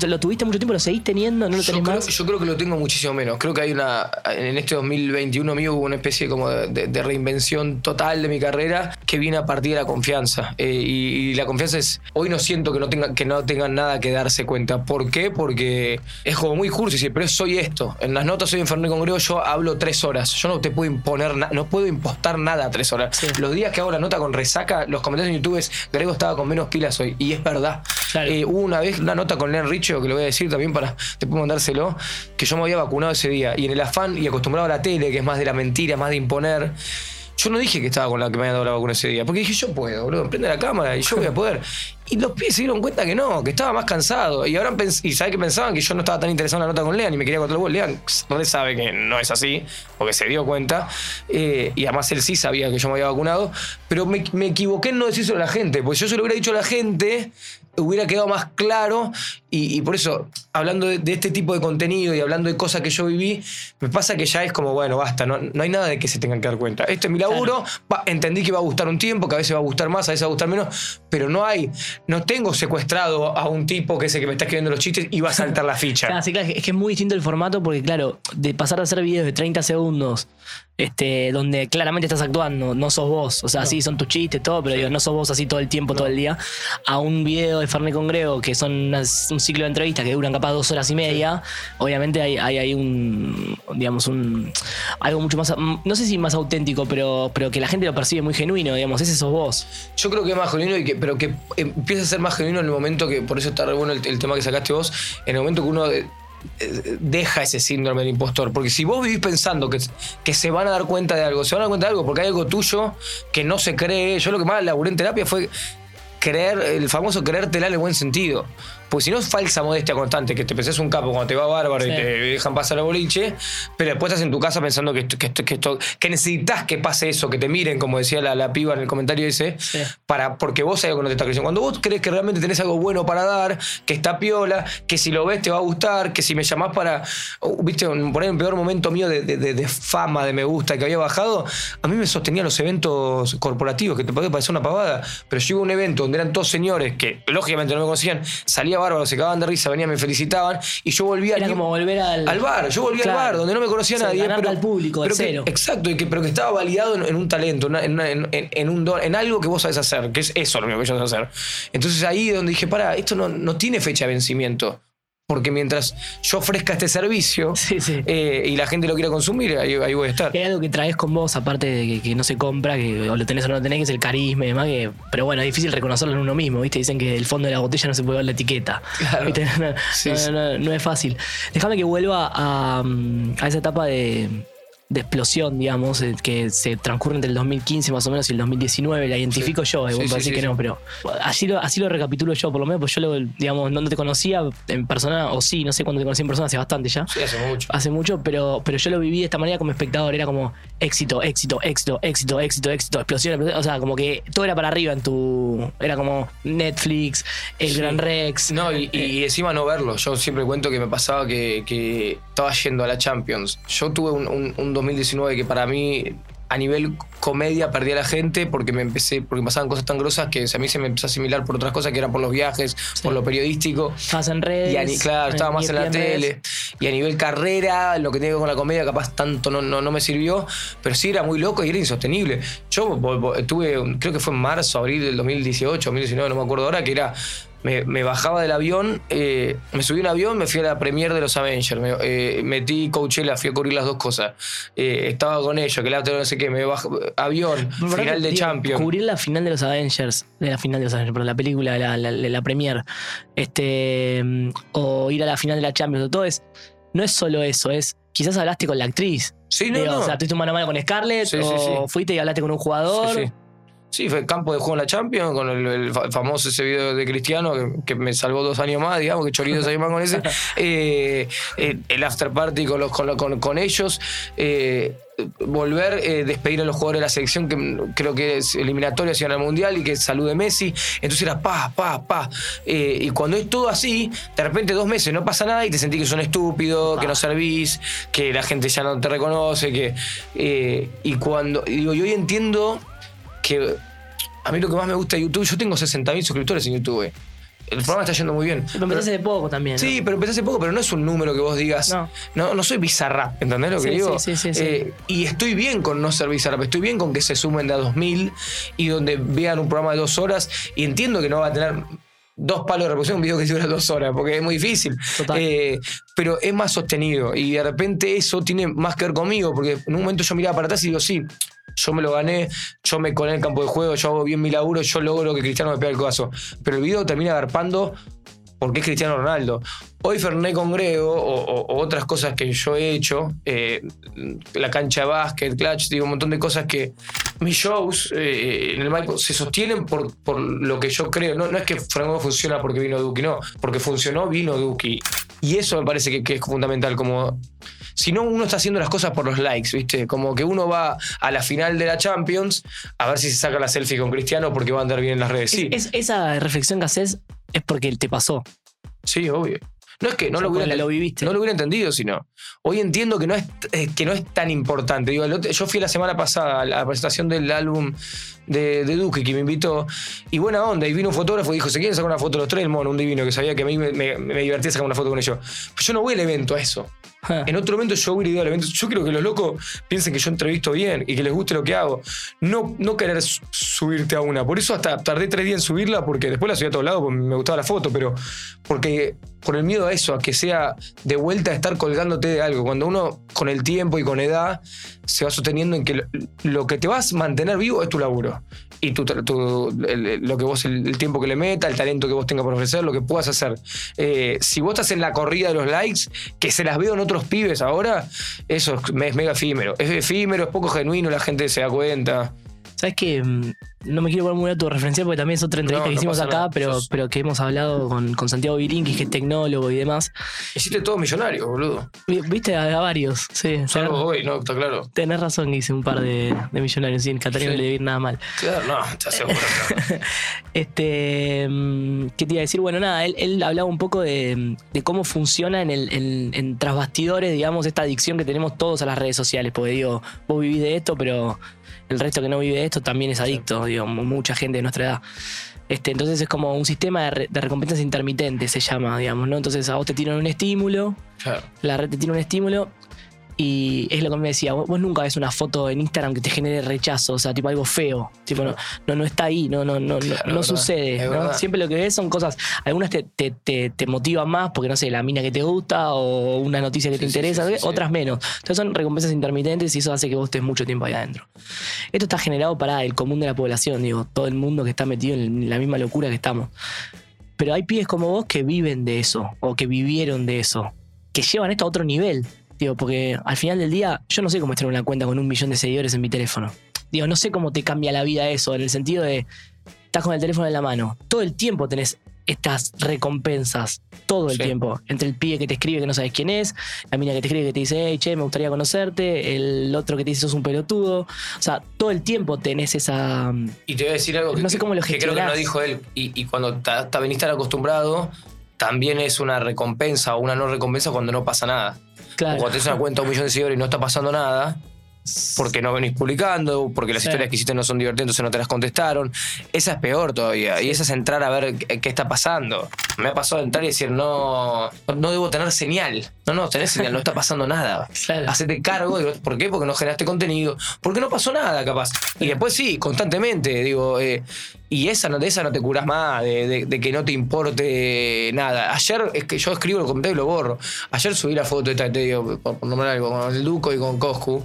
lo tuviste mucho tiempo? ¿Lo seguís teniendo? ¿No lo tenés yo más? yo creo que lo tengo muchísimo menos. Creo que hay una. En este 2021 mío hubo una especie como de, reinvención total de mi carrera que viene a partir de la confianza. Eh, y, la confianza es. Hoy no siento que no, tenga, que no tengan nada que darse cuenta. ¿Por qué? Porque es como muy cursi, pero soy esto. En las notas soy enfermo con Grego, yo hablo tres horas. Yo no te puedo imponer no puedo impostar nada a tres horas. Los días que hago la nota con resaca, los comentarios en YouTube es Grego estaba con menos pilas hoy. Y es verdad. Eh, hubo una vez una nota con Len Richo, que lo voy a decir también para después mandárselo, que yo me había vacunado ese día. Y en el afán y acostumbrado a la tele, que es más de la mentira, más de imponer. Yo no dije que estaba con la que me había dado la vacuna ese día, porque dije, yo puedo, boludo, prende la cámara y yo voy a poder. Y los pies se dieron cuenta que no, que estaba más cansado. Y ahora y sabe que pensaban que yo no estaba tan interesado en la nota con Lean y me quería contar vos. Lean no sabe que no es así, porque se dio cuenta. Eh, y además él sí sabía que yo me había vacunado. Pero me, me equivoqué en no decírselo a la gente, porque yo se lo hubiera dicho a la gente, hubiera quedado más claro y, por eso, hablando de, este tipo de contenido y hablando de cosas que yo viví, me pasa que ya es como, bueno, basta, no, no hay nada de que se tengan que dar cuenta. Este es mi laburo, entendí que va a gustar un tiempo, que a veces va a gustar más, a veces va a gustar menos, pero no hay, no tengo secuestrado a un tipo que es el que me está escribiendo los chistes y va a saltar la ficha. Claro, <laughs> sí, claro, es que es muy distinto el formato porque, claro, de pasar a hacer videos de 30 segundos este, donde claramente estás actuando, no sos vos. O sea, sí, son tus chistes, todo, pero no sos vos así todo el tiempo, todo el día. A un video de Fernet Congrego, que son un ciclo de entrevistas que duran capaz dos horas y media, obviamente hay, hay, un, digamos, un, algo mucho más, no sé si más auténtico, pero, pero que la gente lo percibe muy genuino, digamos, ese sos vos. Yo creo que es más genuino, y que, pero que empieza a ser más genuino en el momento que, por eso está re bueno el, tema que sacaste vos, en el momento que uno deja ese síndrome del impostor. Porque si vos vivís pensando que, que se van a dar cuenta de algo, se van a dar cuenta de algo porque hay algo tuyo que no se cree. Yo lo que más laburé en terapia fue creer, el famoso creértela en el buen sentido. Pues si no es falsa modestia constante, que te pensás un capo cuando te va bárbaro y te dejan pasar el boliche, pero después estás en tu casa pensando que, que, que, que necesitas que pase eso, que te miren, como decía la, la piba en el comentario ese, para, porque vos sabés que no te está creciendo. Cuando vos crees que realmente tenés algo bueno para dar, que está piola, que si lo ves te va a gustar, que si me llamás para, viste, poner un peor momento mío de, de, de, fama, de me gusta, que había bajado, a mí me sostenía los eventos corporativos, que te puede parecer una pavada, pero yo iba a un evento donde eran todos señores que lógicamente no me conocían, salía bárbaro, se cagaban de risa, venían, me felicitaban y yo volvía Era como volver al, al bar. Yo volvía al bar donde no me conocía nadie. Pero, al público, pero cero. exacto, y que, pero que estaba validado en, un talento, en, en, un en algo que vos sabés hacer, que es eso lo único que yo sé hacer. Entonces ahí donde dije, para, esto no, no tiene fecha de vencimiento. Porque mientras yo ofrezca este servicio eh, y la gente lo quiera consumir, ahí, voy a estar. Hay algo que traes con vos, aparte de que, no se compra, que o lo tenés o no lo tenés, que es el carisma y demás. Que, pero bueno, es difícil reconocerlo en uno mismo, ¿viste? Dicen que el fondo de la botella no se puede ver la etiqueta. No, es fácil. Déjame que vuelva a esa etapa de de explosión, digamos, eh, que se transcurre entre el 2015 más o menos y el 2019, la identifico yo, eh, decir que no, pero así lo, así lo recapitulo yo, por lo menos, pues yo lo, digamos, no te conocía en persona, o sí, no sé cuándo te conocí en persona, hace bastante ya. Sí, hace mucho. Hace mucho, pero, pero yo lo viví de esta manera como espectador, era como éxito, éxito, éxito, éxito, éxito, éxito, explosión, o sea, como que todo era para arriba en tu, era como Netflix, el Gran Rex. No, y, y, encima no verlo, yo siempre cuento que me pasaba que, que estaba yendo a la Champions. Yo tuve un, un 2019 que para mí a nivel comedia perdí a la gente porque me empecé porque pasaban cosas tan grosas que a mí se me empezó a asimilar por otras cosas que eran por los viajes, por lo periodístico. Estabas en redes. Y claro, estaba más en la tele. Y a nivel carrera, lo que tengo con la comedia capaz tanto no, no, no, me sirvió, pero sí era muy loco y era insostenible. Yo tuve, creo que fue en marzo, abril del 2018, 2019, no me acuerdo ahora, que era me, bajaba del avión, eh, me subí un avión, me fui a la premiere de los Avengers, me, eh, metí Coachella, fui a cubrir las dos cosas. Eh, estaba con ellos, que la no sé qué, me bajó, avión, final de Champions. Cubrir la final de los Avengers, de la final de los Avengers, la película, la, la, la, premiere, este, o ir a la final de la Champions, todo es, no es solo eso, es quizás hablaste con la actriz. Sí, no, O sea, tuviste un mano a mano con Scarlett, o fuiste y hablaste con un jugador. Sí, fue campo de juego en la Champions, con el, famoso ese video de Cristiano que, me salvó dos años más, digamos, que chorizo dos años más con ese. <laughs> Eh, eh, el after party con, los, con, con, ellos. Eh, volver, eh, despedir a los jugadores de la selección, que creo que es eliminatoria hacia el Mundial y que salude Messi. Entonces era pa, pa, pa. y cuando es todo así, de repente dos meses no pasa nada y te sentís que son estúpidos, que no servís, que la gente ya no te reconoce, que. y cuando. Digo, yo hoy entiendo que a mí lo que más me gusta de YouTube, yo tengo 60.000 suscriptores en YouTube. El programa está yendo muy bien. Pero empezaste hace poco también. Sí, pero empecé hace poco, pero no es un número que vos digas. No, no, soy bizarra, ¿entendés lo que digo? Sí, sí, sí. Eh, y estoy bien con no ser bizarra, estoy bien con que se sumen de a 2000 y donde vean un programa de dos horas. Y entiendo que no va a tener dos palos de reproducción un video que dura dos horas, porque es muy difícil. Eh, pero es más sostenido. Y de repente eso tiene más que ver conmigo, porque en un momento yo miraba para atrás y digo, sí, yo me lo gané, yo me colé en el campo de juego, yo hago bien mi laburo, yo logro que Cristiano me pegue el codazo. Pero el video termina agarpando porque es Cristiano Ronaldo. Hoy Ferné Congrego o, otras cosas que yo he hecho, eh, la cancha de básquet, clutch, digo, un montón de cosas que mis shows eh, en el Michael se sostienen por, por lo que yo creo. No, no es que Franco funciona porque vino Duki, no, porque funcionó, vino Duki. Y eso me parece que, que es fundamental, como si no, uno está haciendo las cosas por los likes, ¿viste? Como que uno va a la final de la Champions a ver si se saca la selfie con Cristiano porque va a andar bien en las redes. Sí. esa reflexión que haces es porque te pasó. Sí, obvio. No es que no, lo, hubiera, lo viviste. no lo hubiera entendido, sino. Hoy entiendo que no es, eh, que no es tan importante. Digo, yo fui la semana pasada a la presentación del álbum de, de, Duque, que me invitó, y buena onda, y vino un fotógrafo y dijo: ¿Se quieren sacar una foto los tres? El mono, un divino, que sabía que a mí me, me divertía sacar una foto con ellos. Pues yo no voy al evento a eso. En otro momento yo hubiera ido al evento. Yo quiero que los locos piensen que yo entrevisto bien y que les guste lo que hago. No, no querer subirte a una. Por eso hasta tardé tres días en subirla, porque después la subí a todos lados, porque me gustaba la foto, pero porque por el miedo a eso, a que sea de vuelta a estar colgándote de algo. Cuando uno, con el tiempo y con edad, se va sosteniendo en que lo, que te vas a mantener vivo es tu laburo. Y tu, lo que vos, el, tiempo que le meta, el talento que vos tengas por ofrecer, lo que puedas hacer. Eh, si vos estás en la corrida de los likes, que se las veo en otros pibes ahora, eso es, es mega efímero. Es efímero, es poco genuino, la gente se da cuenta. ¿Sabes qué? No me quiero poner muy a tu referencia porque también es otra entrevista que hicimos acá, pero, pero que hemos hablado con, con Santiago Virinqui, que es tecnólogo y demás. Hiciste todo millonario, boludo. Viste a, varios, sí. Salvo hoy, ¿no? Está claro. Tenés razón que hice un par de, de millonarios, sí, en Catalina no le ir nada mal. Claro, no, te aseguro. <laughs> este, mm, ¿Qué te iba a decir? Bueno, nada, él, él hablaba un poco de, de cómo funciona en, el, en, en trasbastidores, digamos, esta adicción que tenemos todos a las redes sociales. Porque digo, vos vivís de esto, pero el resto que no vive de esto también es adicto, digo, mucha gente de nuestra edad. Este, entonces es como un sistema de, recompensas intermitentes, se llama, digamos, ¿no? Entonces a vos te tiran un estímulo, la red te tiene un estímulo y es lo que me decía, vos, nunca ves una foto en Instagram que te genere rechazo, o sea, tipo algo feo. Tipo, no, no, está ahí, no, no, no, no, sucede. Siempre lo que ves son cosas, algunas te, te, te, motivan más porque, no sé, la mina que te gusta o una noticia que te interesa, otras menos. Entonces son recompensas intermitentes y eso hace que vos estés mucho tiempo ahí adentro. Esto está generado para el común de la población, digo, todo el mundo que está metido en la misma locura que estamos. Pero hay pibes como vos que viven de eso, o que vivieron de eso, que llevan esto a otro nivel. Digo, porque al final del día, yo no sé cómo estar una cuenta con un millón de seguidores en mi teléfono. Digo, no sé cómo te cambia la vida eso, en el sentido de, estás con el teléfono en la mano, todo el tiempo tenés estas recompensas, todo el tiempo, entre el pibe que te escribe que no sabes quién es, la mina que te escribe que te dice, hey, che, me gustaría conocerte, el otro que te dice sos un pelotudo, o sea, todo el tiempo tenés esa... Y te voy a decir algo que, no sé cómo lo que creo que no dijo él, y, cuando te, veniste acostumbrado, también es una recompensa o una no recompensa cuando no pasa nada. Claro. cuando tenés una cuenta de un millón de seguidores y no está pasando nada, porque no venís publicando, porque las historias que hiciste no son divertidas, entonces no te las contestaron. Esa es peor todavía. Y esa es entrar a ver qué, está pasando. Me ha pasado entrar y decir, no, no debo tener señal. No, no, tenés señal, no está pasando nada. <laughs> Hacete cargo. ¿Por qué? Porque no generaste contenido. Porque no pasó nada, capaz. Y después sí, constantemente, digo, eh, y esa no, de esa no te curas más, de, que no te importe nada. Ayer es que yo escribo el comentario y lo borro. Ayer subí la foto esta, te digo, por nombrar algo, con el Duco y con Coscu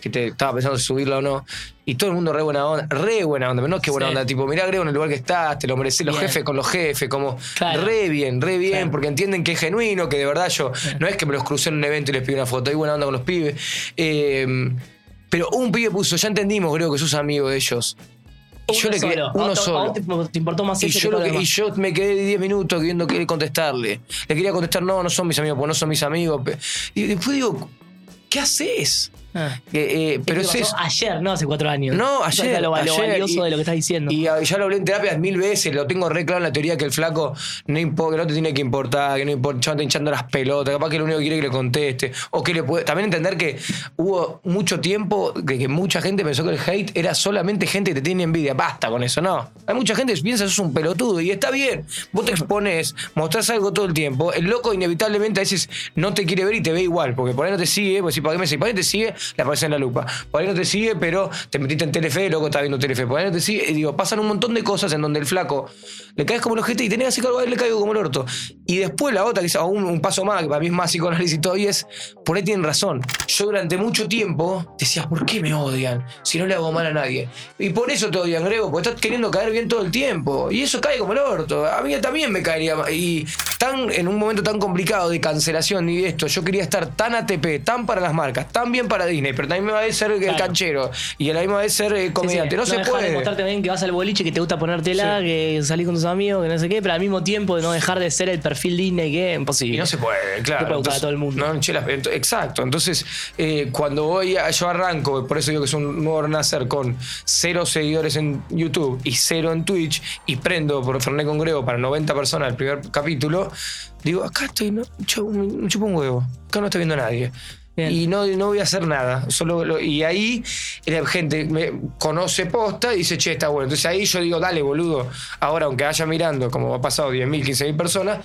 que te estaba pensando si subirla o no. Y todo el mundo re buena onda, re buena onda, pero no que buena onda, tipo, mirá, Grego en el lugar que estás, te lo mereces, los jefes con los jefes, como re bien, re bien, porque entienden que es genuino, que de verdad yo, no es que me los crucé en un evento y les pido una foto, hay buena onda con los pibes. Em, pero un pibe puso, ya entendimos, creo que sos amigo de ellos. yo le quería uno solo. te, importó más y yo, y yo me quedé 10 minutos viendo qué contestarle. Le quería contestar, no, no son mis amigos, pues no son mis amigos. Y después digo, ¿qué haces? Ah. Eh, pero es Ayer, no hace cuatro años. No, ayer. Lo, ayer, valioso de lo que estás diciendo. Y ya lo hablé en terapias mil veces, lo tengo re claro en la teoría que el flaco no, importa, que no te tiene que importar, que no importa, está hinchando las pelotas, capaz que lo único que quiere es que le conteste. O que le puede. También entender que hubo mucho tiempo que, que mucha gente pensó que el hate era solamente gente que te tiene envidia. Basta con eso, no. Hay mucha gente que piensa que sos un pelotudo y está bien. Vos te expones, mostrás algo todo el tiempo. El loco inevitablemente a veces no te quiere ver y te ve igual, porque por ahí no te sigue, pues si para qué me sigue, por ahí te sigue, le aparece en la lupa. Por ahí no te sigue, pero te metiste en Telefe, loco está viendo Telefe. Por ahí no te sigue. Y digo, pasan un montón de cosas en donde el flaco le caes como el ojete y tenés así que a él le caigo como el orto. Y después la otra, que es un paso más, que para mí es más psicoanálisis todavía, es por ahí tienen razón. Yo durante mucho tiempo decía, ¿por qué me odian? Si no le hago mal a nadie. Y por eso te odian, Grego, porque estás queriendo caer bien todo el tiempo. Y eso cae como el orto. A mí también me caería. Y tan en un momento tan complicado de cancelación y de esto, yo quería estar tan ATP, tan para las marcas, tan bien para Disney, pero también me va a ser el canchero y a la misma vez ser eh, comediante. No, se puede. demostrarte también que vas al boliche, que te gusta ponértela, que salís con tus amigos, que no sé qué, pero al mismo tiempo no dejar de ser el perfil Disney que es imposible. Y no se puede, claro. No puede todo el mundo. exacto. Entonces, eh, cuando voy a, yo arranco, por eso digo que es un nuevo nacer con cero seguidores en YouTube y cero en Twitch y prendo por Fernet Congrego para 90 personas el primer capítulo, digo, acá estoy, no, me chupo un huevo, acá no estoy viendo a nadie. Y no, no voy a hacer nada. Solo y ahí la gente me conoce posta y dice, che, está bueno. Entonces ahí yo digo, dale, boludo. Ahora, aunque haya mirando, como ha pasado 10.000, 15.000 personas,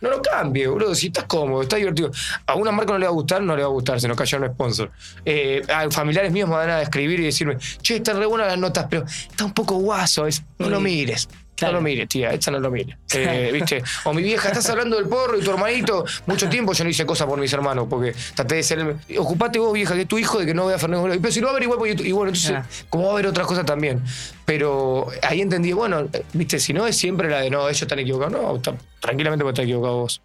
no lo cambie, boludo. Si estás cómodo, está divertido. A una marca no le va a gustar, no le va a gustar, se nos cayó un sponsor. Eh, a familiares míos me van a escribir y decirme, che, están re buenas las notas, pero está un poco guaso, es, no lo mires. No lo mires, tía, esta no lo mires. <laughs> Eh, ¿viste? O mi vieja, estás hablando del porro y tu hermanito. Mucho tiempo yo no hice cosas por mis hermanos, porque traté de ser. Ocupate vos, vieja, que es tu hijo, de que no vea a Fernando. Pero si lo va a ver igual, pues, y bueno, entonces, como va a haber otras cosas también. Pero ahí entendí, bueno, viste, si no es siempre la de no, ellos están equivocados. No, tranquilamente puedes estar equivocado vos.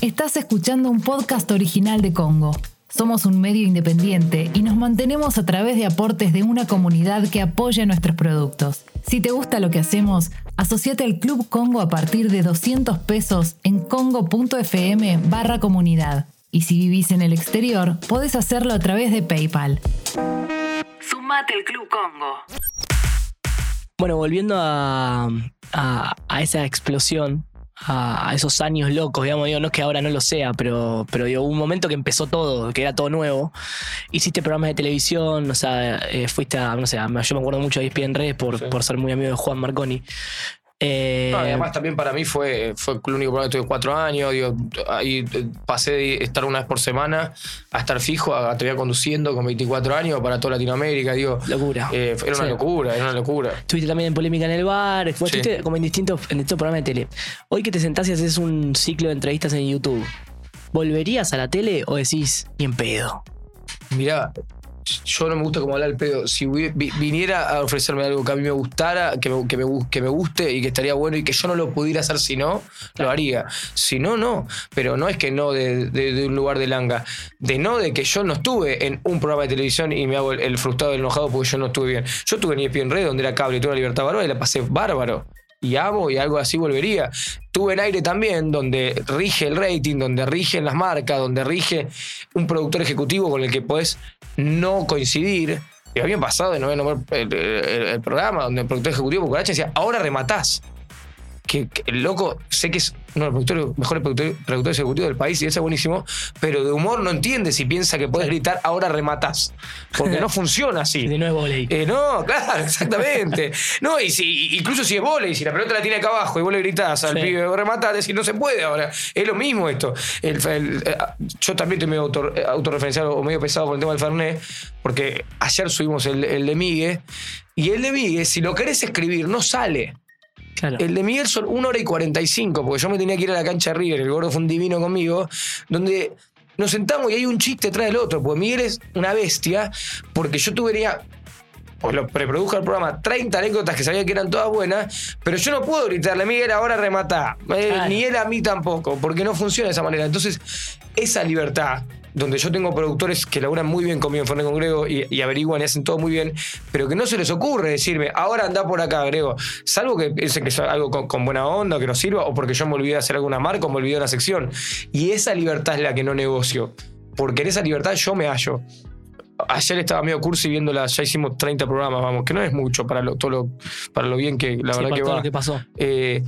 Estás escuchando un podcast original de Congo. Somos un medio independiente y nos mantenemos a través de aportes de una comunidad que apoya nuestros productos. Si te gusta lo que hacemos, asociate al Club Congo a partir de 200 pesos en congo.fm barra comunidad. Y si vivís en el exterior, podés hacerlo a través de PayPal. Sumate al Club Congo. Bueno, volviendo a, a esa explosión a, esos años locos, digamos, digo, no es que ahora no lo sea, pero, pero digo, hubo un momento que empezó todo, que era todo nuevo. Hiciste programas de televisión, o sea, eh, fuiste a, no sé, yo me acuerdo mucho de ESPN Redes por, por ser muy amigo de Juan Marconi. Eh, además también para mí fue, fue el único programa que tuve cuatro años. Digo, ahí eh, pasé de estar una vez por semana a estar fijo, a, a conduciendo con 24 años para toda Latinoamérica. Digo, locura. Eh, era una locura, era una locura. Estuviste también en polémica en el bar, estuviste como en distintos, en distintos programas de tele. Hoy que te sentás y haces un ciclo de entrevistas en YouTube, ¿volverías a la tele o decís, ni en pedo? Mirá, yo no me gusta como hablar el pedo. Si viniera a ofrecerme algo que a mí me gustara, que me, que me, guste y que estaría bueno y que yo no lo pudiera hacer si no, lo haría. Si no, no. Pero no es que no de, un lugar de langa. De no de que yo no estuve en un programa de televisión y me hago el, frustrado y enojado porque yo no estuve bien. Yo estuve en ESPN Red, donde era cable y toda la libertad bárbara y la pasé bárbaro y algo así volvería. Tuve en aire también, donde rige el rating, donde rigen las marcas, donde rige un productor ejecutivo con el que podés no coincidir. Y había pasado de no el, el, programa donde el productor ejecutivo decía, ahora rematás que, el loco, sé que es uno de los mejores productores, ejecutivos del país y ese es buenísimo, pero de humor no entiende si piensa que puedes gritar ahora rematas Porque no <laughs> funciona así. De no es volei. Eh, no, claro, exactamente. no, y si, incluso si es volei, si la pelota la tiene acá abajo y vos le gritás al pibe rematar, decir, no se puede ahora. Es lo mismo esto. Eh, yo también estoy medio auto, autorreferenciado o medio pesado con el tema del Fernet, porque ayer subimos el, el de Migue, y el de Migue, si lo querés escribir, no sale. El de Miguel son 1 hora y 45, porque yo me tenía que ir a la cancha de River, el gordo fue un divino conmigo, donde nos sentamos y hay un chiste detrás del otro, porque Miguel es una bestia, porque yo tuve pues lo preprodujo el programa, 30 anécdotas que sabía que eran todas buenas, pero yo no puedo gritarle, Miguel, ahora remata. Eh, ni él a mí tampoco, porque no funciona de esa manera. Entonces, esa libertad donde yo tengo productores que laburan muy bien conmigo en Fernet con Grego y, averiguan y hacen todo muy bien, pero que no se les ocurre decirme, ahora anda por acá, Grego. Salvo que piensen que es algo con, buena onda, que nos sirva, o porque yo me olvidé de hacer alguna marca o me olvidé de una sección. Y esa libertad es la que no negocio. Porque en esa libertad yo me hallo. Ayer estaba medio cursi viéndola, ya hicimos 30 programas, vamos, que no es mucho para lo, todo lo, para lo bien que la verdad que va. Lo que pasó. Eh,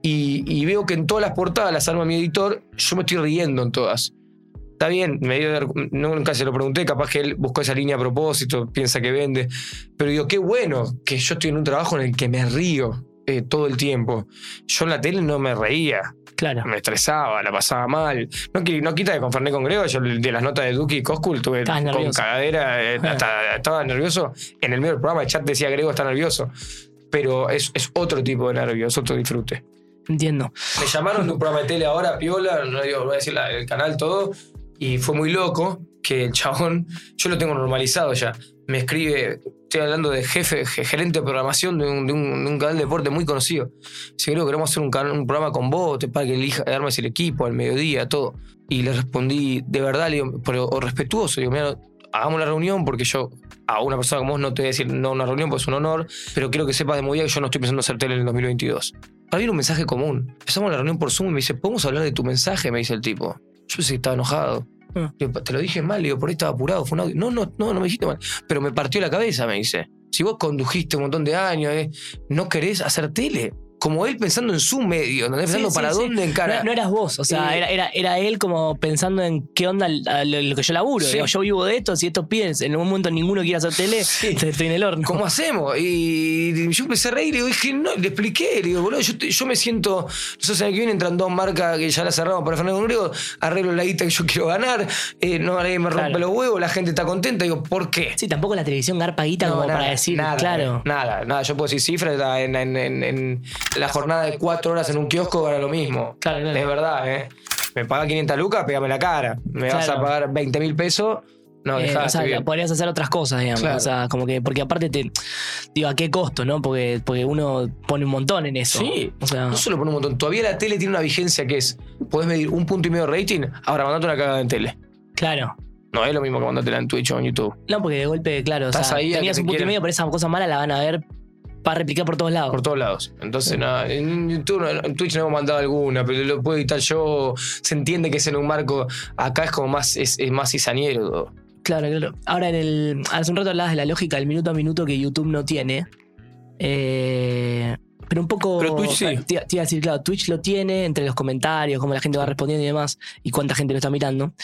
y, veo que en todas las portadas las arma mi editor, yo me estoy riendo en todas. Está bien, me nunca se lo pregunté, capaz que él buscó esa línea a propósito, piensa que vende. Pero digo, qué bueno que yo estoy en un trabajo en el que me río eh, todo el tiempo. Yo en la tele no me reía. Claro. Me estresaba, la pasaba mal. No, no quita de con Ferné con Grego, yo de las notas de Duki y Coscul tuve con cagadera, eh, estaba nervioso. En el medio del programa el chat decía Grego está nervioso. Pero es, es otro tipo de nervio, es otro disfrute. Entiendo. Me llamaron de un programa de tele ahora, Piola, no digo, voy a decir el canal, todo, y fue muy loco que el chabón, yo lo tengo normalizado ya, me escribe, estoy hablando de jefe, gerente de programación de un, canal de deporte muy conocido. Si creo que queremos hacer un, programa con vos, para que elija, armes el equipo al mediodía, todo. Y le respondí, de verdad, le digo, pero o respetuoso, digo, mira, hagamos la reunión porque yo a una persona como vos no te voy a decir no una reunión, pues es un honor, pero quiero que sepas de movida que yo no estoy pensando hacer tele en el 2022. Había un mensaje común. Empezamos la reunión por Zoom y me dice, ¿podemos hablar de tu mensaje? Me dice el tipo. Yo pensé que estaba enojado. Ah. te lo dije mal, digo, por ahí estaba apurado, fue un audio. No, no, no, no me dijiste mal. Pero me partió la cabeza, me dice. Si vos condujiste un montón de años, eh, ¿no querés hacer tele? Como él pensando en su medio, ¿no? pensando para dónde encara. No, eras vos, o sea, era, era, era, él como pensando en qué onda lo, que yo laburo. yo vivo de esto, si estos pies en algún momento ninguno quiere hacer tele, <laughs> estoy en el horno. ¿Cómo hacemos? Y yo empecé a reír y dije, no, le expliqué, le digo, boludo, yo, yo me siento, no sé, que viene entran dos marcas que ya las cerramos para Fernando Griego, arreglo la guita que yo quiero ganar, eh, no nadie me rompe los huevos, la gente está contenta, digo, ¿por qué? Sí, tampoco la televisión garpa guita como para decir, nada, claro. Nada, nada, yo puedo decir cifras en, en, en la jornada de cuatro horas en un kiosco era lo mismo. Claro, Es verdad, ¿eh? Me paga 500 lucas, pégame la cara. Me vas a pagar 20 mil pesos. No, eh, o sea, podrías hacer otras cosas, digamos. O sea, como que, porque aparte te. Digo, ¿a qué costo, no? Porque, porque uno pone un montón en eso. Sí. O sea. No solo pone un montón. Todavía la tele tiene una vigencia que es. Podés medir un punto y medio de rating, ahora mandate una cagada en tele. Claro. No es lo mismo que mandátela en Twitch o en YouTube. No, porque de golpe, claro, o sea, tenías un punto y medio, pero esa cosa mala la van a ver para replicar por todos lados. Por todos lados. Entonces, nada, en YouTube, en Twitch no hemos mandado alguna, pero lo puedo editar yo. Se entiende que es en un marco. Acá es como más, es, más cizañero. Claro, claro. Ahora, en el, hace un rato hablabas de la lógica del minuto a minuto que YouTube no tiene. Eh, pero un poco. Pero Twitch sí. Te, iba a decir, claro, Twitch lo tiene entre los comentarios, cómo la gente va respondiendo y demás, y cuánta gente lo está mirando.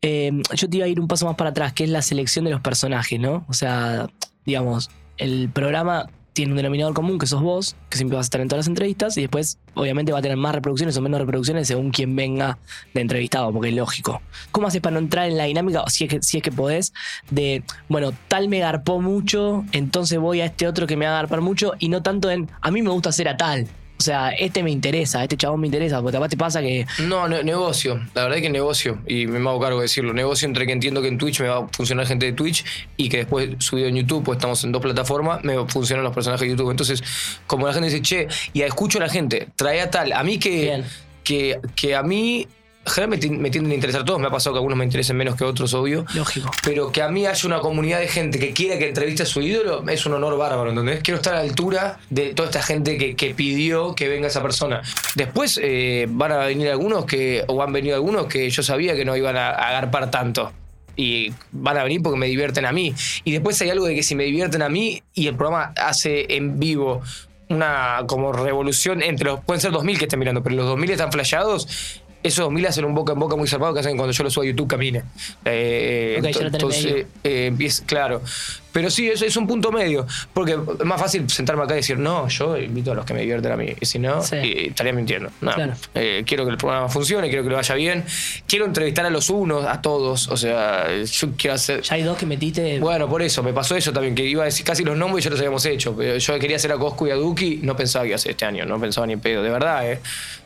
Eh, yo te iba a ir un paso más para atrás, que es la selección de los personajes, ¿no? O sea, digamos, el programa tiene un denominador común que sos vos, que siempre vas a estar en todas las entrevistas, y después, obviamente, va a tener más reproducciones o menos reproducciones según quien venga de entrevistado, porque es lógico. ¿Cómo haces para no entrar en la dinámica, si es que, si es que podés, de, bueno, tal me garpó mucho, entonces voy a este otro que me va a garpar mucho, y no tanto en, a mí me gusta hacer a tal? O sea, este me interesa, este chabón me interesa, porque además te pasa que. No, negocio. La verdad es que negocio. Y me hago cargo de decirlo. Negocio entre que entiendo que en Twitch me va a funcionar gente de Twitch y que después subido en YouTube, pues estamos en dos plataformas, me funcionan los personajes de YouTube. Entonces, como la gente dice, che, y escucho a la gente, trae a tal. A mí que. Que, que a mí generalmente me, tienden a interesar todos, me ha pasado que algunos me interesen menos que otros, obvio. Lógico. Pero que a mí haya una comunidad de gente que quiera que entreviste a su ídolo es un honor bárbaro, ¿entendés? Quiero estar a la altura de toda esta gente que, pidió que venga esa persona. Después eh, van a venir algunos que, o han venido algunos que yo sabía que no iban a agarpar tanto y van a venir porque me divierten a mí. Y después hay algo de que si me divierten a mí y el programa hace en vivo una como revolución entre los, pueden ser 2000 que estén mirando, pero los 2000 están flasheados, esos mil hacen un boca en boca muy zarpado que hacen cuando yo lo subo a YouTube camine. Eh, entonces, eh, empieza, claro. Pero sí, eso es un punto medio. Porque es más fácil sentarme acá y decir, no, yo invito a los que me divierten a mí. Y si no, estaría mintiendo. Eh, quiero que el programa funcione, quiero que le vaya bien. Quiero entrevistar a los unos, a todos. O sea, yo quiero hacer. Ya hay dos que metiste. Bueno, por eso, me pasó eso también, que iba a decir casi los nombres y ya los habíamos hecho. Yo quería hacer a Coscu y a Duki, no pensaba que iba a hacer este año, no pensaba ni en pedo, de verdad, ¿eh?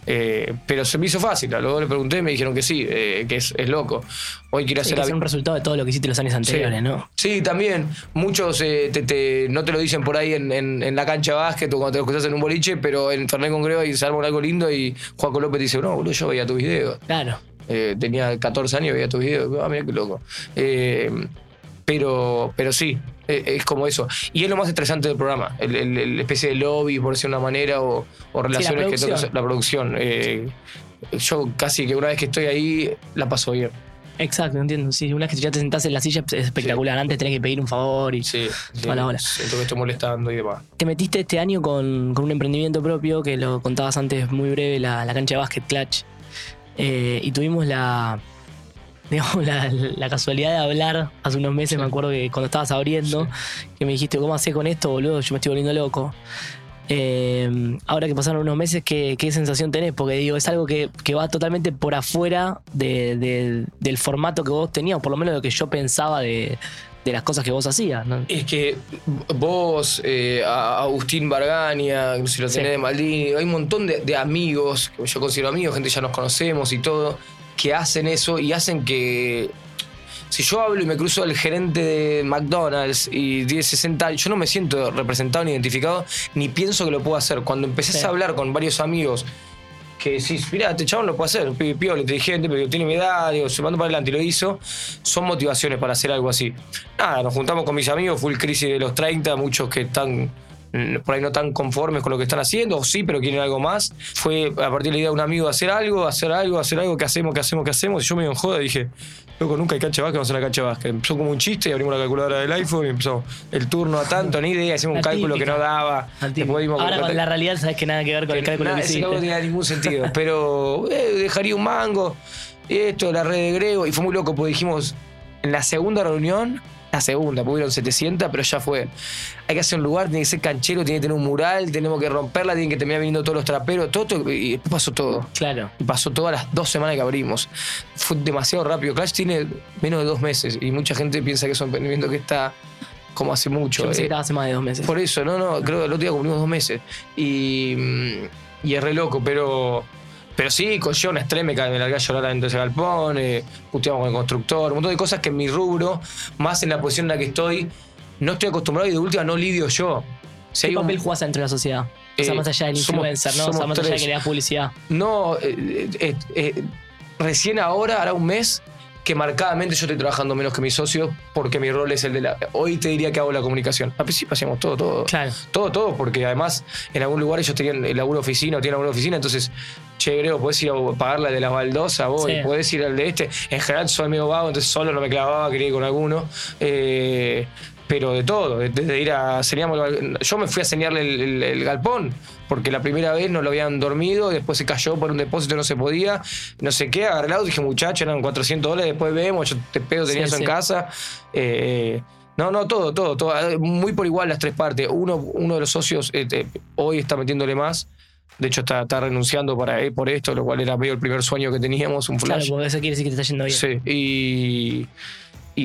eh pero se me hizo fácil. Luego le pregunté y me dijeron que sí, eh, que es, loco. Hoy quiero hacer. Que un resultado de todo lo que hiciste los años anteriores, ¿no? Sí, también muchos eh, no te lo dicen por ahí en, la cancha de básquet o cuando te lo escuchas en un boliche, pero en Fernet con y se arma algo lindo y Juaco López dice, no, boludo, yo veía tu video. Claro. Eh, tenía 14 años y veía tu video. Ah, mira qué loco. Eh, pero, pero sí, e, es como eso. Y es lo más estresante del programa, el, especie de lobby, por decir una manera, o, relaciones que toca la producción. Eh, yo casi que una vez que estoy ahí, la paso bien. Exacto, entiendo. Sí, una vez que ya te sentás en la silla es espectacular. Antes tenés que pedir un favor y sí, toda la hora. Siento que estoy molestando y demás. Te metiste este año con, con un emprendimiento propio que lo contabas antes muy breve, la, la cancha de básquet Clutch. Eh, y tuvimos la, <laughs> digamos, la, casualidad de hablar hace unos meses, me acuerdo que cuando estabas abriendo, que me dijiste, ¿cómo haces con esto, boludo? Yo me estoy volviendo loco. Eh, ahora que pasaron unos meses, ¿qué, sensación tenés? Porque digo, es algo que, va totalmente por afuera del formato que vos tenías, o por lo menos lo que yo pensaba de, las cosas que vos hacías. Es que vos, eh, Agustín Bargania, si lo tenés de Maldini, hay un montón de, amigos, que yo considero amigos, gente ya nos conocemos y todo, que hacen eso y hacen que si yo hablo y me cruzo al gerente de McDonald's y tiene 60 yo no me siento representado ni identificado, ni pienso que lo puedo hacer. Cuando empecé a hablar con varios amigos que decís, mirá, este chabón lo puede hacer, piola, inteligente, pero tiene mi edad, digo, se mandó para adelante y lo hizo, son motivaciones para hacer algo así. Nada, nos juntamos con mis amigos, fue el crisis de los 30, muchos que están mm, por ahí no tan conformes con lo que están haciendo, o sí, pero quieren algo más. Fue a partir de la idea de un amigo hacer algo, hacer algo, hacer algo, que hacemos, que hacemos, que hacemos. Y yo me en joda dije, Loco, nunca hay cancha de básquet, vamos a la cancha de básquet. Empezó como un chiste y abrimos la calculadora del iPhone y empezó el turno a tanto, ni idea, hicimos un cálculo que no daba. Ahora con la realidad sabes que nada que ver con el cálculo que hiciste. No tenía ningún sentido, <laughs> pero eh, dejaría un mango, esto, la red de Grego, y fue muy loco porque dijimos, en la segunda reunión la segunda, porque hubieron 700, pero ya fue. Hay que hacer un lugar, tiene que ser canchero, tiene que tener un mural, tenemos que romperla, tienen que terminar viniendo todos los traperos, todo, y después pasó todo. Claro. Y pasó todas las dos semanas que abrimos. Fue demasiado rápido. Clash tiene menos de dos meses y mucha gente piensa que es un emprendimiento que está como hace mucho. Yo pensé que hace más de dos meses. Por eso, no, no, creo que el otro día cumplimos dos meses. Y, mm, y es re loco, pero pero sí, con John Estreme me largué a llorar adentro de ese galpón, eh, puteamos con el constructor, un montón de cosas que en mi rubro, más en la posición en la que estoy, no estoy acostumbrado y de última no lidio yo. ¿Qué papel jugás dentro de la sociedad? o sea, eh, más allá del influencer, ¿no? O sea, más allá de que le das publicidad. No, eh, recién ahora, hará un mes, que marcadamente yo estoy trabajando menos que mis socios porque mi rol es el de la. Hoy te diría que hago la comunicación. Al principio hacíamos todo, todo. Claro. Todo, todo, porque además en algún lugar ellos tenían el laburo oficina o tienen alguna oficina, entonces, che, Grego, podés ir a pagar la de la baldosa, vos, podés ir al de este. En general soy medio vago, entonces solo no me clavaba, quería ir con alguno. Eh, pero de todo, desde ir a Yo me fui a señalarle el, galpón, porque la primera vez no lo habían dormido, después se cayó por un depósito, no se podía, no sé qué, agarré el dije, muchacho, eran 400 dólares, después vemos, yo te pedo, tenía eso en casa. Eh, no, no, todo, todo, todo, muy por igual las tres partes. Uno, uno de los socios eh, hoy está metiéndole más. De hecho, está, está renunciando para, eh, por esto, lo cual era medio el primer sueño que teníamos, un flash. Claro, porque eso quiere decir que te está yendo bien. Sí, y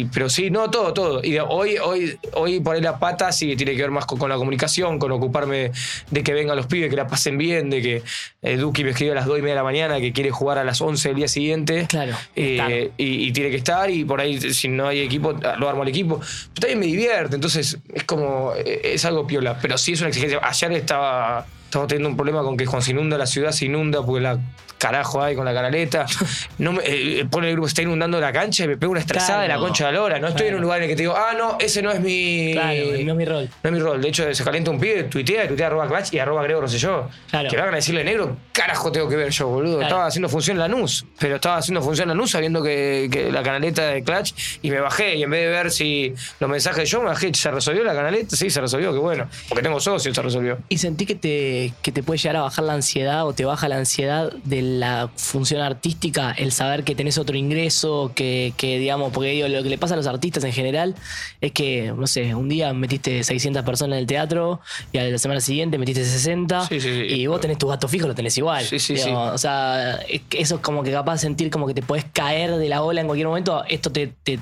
pero sí, no, todo, todo. Y hoy, hoy, hoy por ahí la pata sí tiene que ver más con, la comunicación, con ocuparme de que vengan los pibes, que la pasen bien, de que eh, Duki me escribe a las 2 y media de la mañana que quiere jugar a las 11 del día siguiente. Claro. Eh, y, tiene que estar, y por ahí, si no hay equipo, lo armo al equipo. Pero también me divierte, entonces es como, eh, es algo piola. Pero sí es una exigencia. Ayer estaba, estaba teniendo un problema con que cuando se inunda la ciudad, se inunda porque la carajo hay con la canaleta. <laughs> No me, eh, pone el grupo, está inundando la cancha y me pego una estresada de la concha de la lora. No estoy en un lugar en el que te digo, ah, no, ese no es mi. Claro, no es mi rol. No es mi rol. De hecho, se calienta un pibe, tuitea, tuitea arroba clutch y arroba Grego yo Claro. Que van a decirle negro, carajo tengo que ver yo, boludo. Estaba haciendo función la NUS, pero estaba haciendo función la NUS sabiendo que, la canaleta de Clutch y me bajé y en vez de ver si los mensajes de yo me bajé, ¿se resolvió la canaleta? Sí, se resolvió, qué bueno. Porque tengo socios, se resolvió. ¿Y sentí que te, que te puede llegar a bajar la ansiedad o te baja la ansiedad de la función artística, el saber que tenés otro ingreso, que, digamos, porque digo, lo que le pasa a los artistas en general es que, no sé, un día metiste 600 personas en el teatro y a la semana siguiente metiste 60 y vos tenés tu gato fijo, lo tenés igual. o sea, eso es como que capaz de sentir como que te puedes caer de la ola en cualquier momento, esto te, te,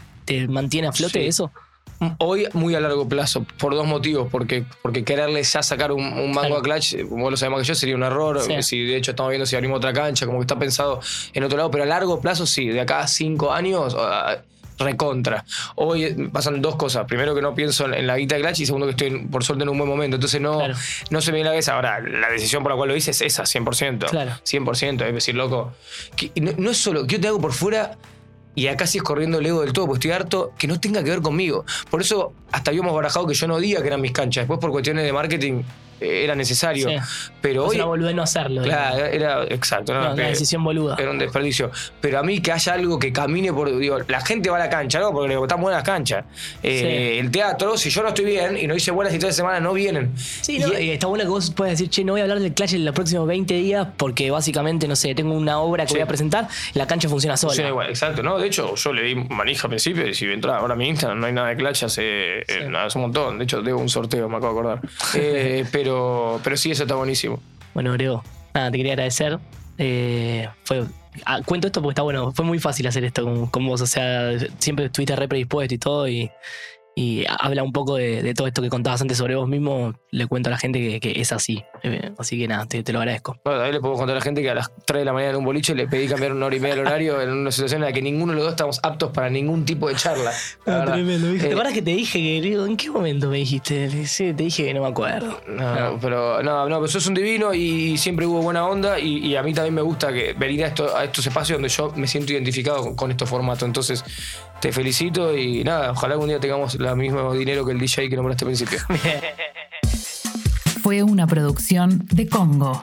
mantiene a flote, eso. Hoy muy a largo plazo, por dos motivos. Porque, porque quererle ya sacar un, mango a Clutch, como lo sabemos que yo, sería un error. Si de hecho estamos viendo si abrimos otra cancha, como que está pensado en otro lado. Pero a largo plazo sí, de acá a cinco años recontra. Hoy pasan dos cosas. Primero que no pienso en la guita de Clutch y segundo que estoy por suerte en un buen momento. Entonces no, no se me viene la cabeza. Ahora, la decisión por la cual lo hice es esa, 100%. Claro. 100%. Es decir, loco, no, es solo yo te hago por fuera y acá sí es corriendo el ego del todo, porque estoy harto que no tenga que ver conmigo. Por eso hasta habíamos barajado que yo no diga que eran mis canchas. Después por cuestiones de marketing era necesario. Pero hoy. Era no hacerlo. Claro, era exacto. No, una decisión boluda. Era un desperdicio. Pero a mí que haya algo que camine por. Digo, la gente va a la cancha, ¿no? Porque están buenas canchas. Eh, el teatro, si yo no estoy bien y no hice buenas y tres semanas, no vienen. Sí, y, está bueno que vos puedas decir, che, no voy a hablar del Clash en los próximos 20 días porque básicamente, no sé, tengo una obra que voy a presentar, la cancha funciona sola. Funciona igual, exacto. No, de hecho, yo le di manija al principio y si entra ahora a mi Instagram no hay nada de Clash hace, eh, hace un montón. De hecho, debo un sorteo, me acabo de acordar. <laughs> Eh, pero, pero sí, eso está buenísimo. Bueno, Grego, nada, te quería agradecer. Eh, fue, ah, cuento esto porque está bueno, fue muy fácil hacer esto con, con vos, o sea, siempre estuviste re predispuesto y todo y, y habla un poco de, todo esto que contabas antes sobre vos mismo. Le cuento a la gente que, es así. Eh, así que nada, te, lo agradezco. Bueno, ahí le puedo contar a la gente que a las 3 de la mañana en un boliche le pedí cambiar una hora y media el horario en una situación en la que ninguno de los dos estamos aptos para ningún tipo de charla. <laughs> Ah, tremendo. ¿Te eh, acuerdas que te dije que en qué momento me dijiste? Sí, te dije que no me acuerdo. No, pero no, no, pero sos un divino y siempre hubo buena onda y, a mí también me gusta que venir a, esto, a estos espacios donde yo me siento identificado con, con estos formatos. Entonces, te felicito y nada, ojalá algún día tengamos el mismo dinero que el DJ que nombraste al principio. Fue una producción de Congo.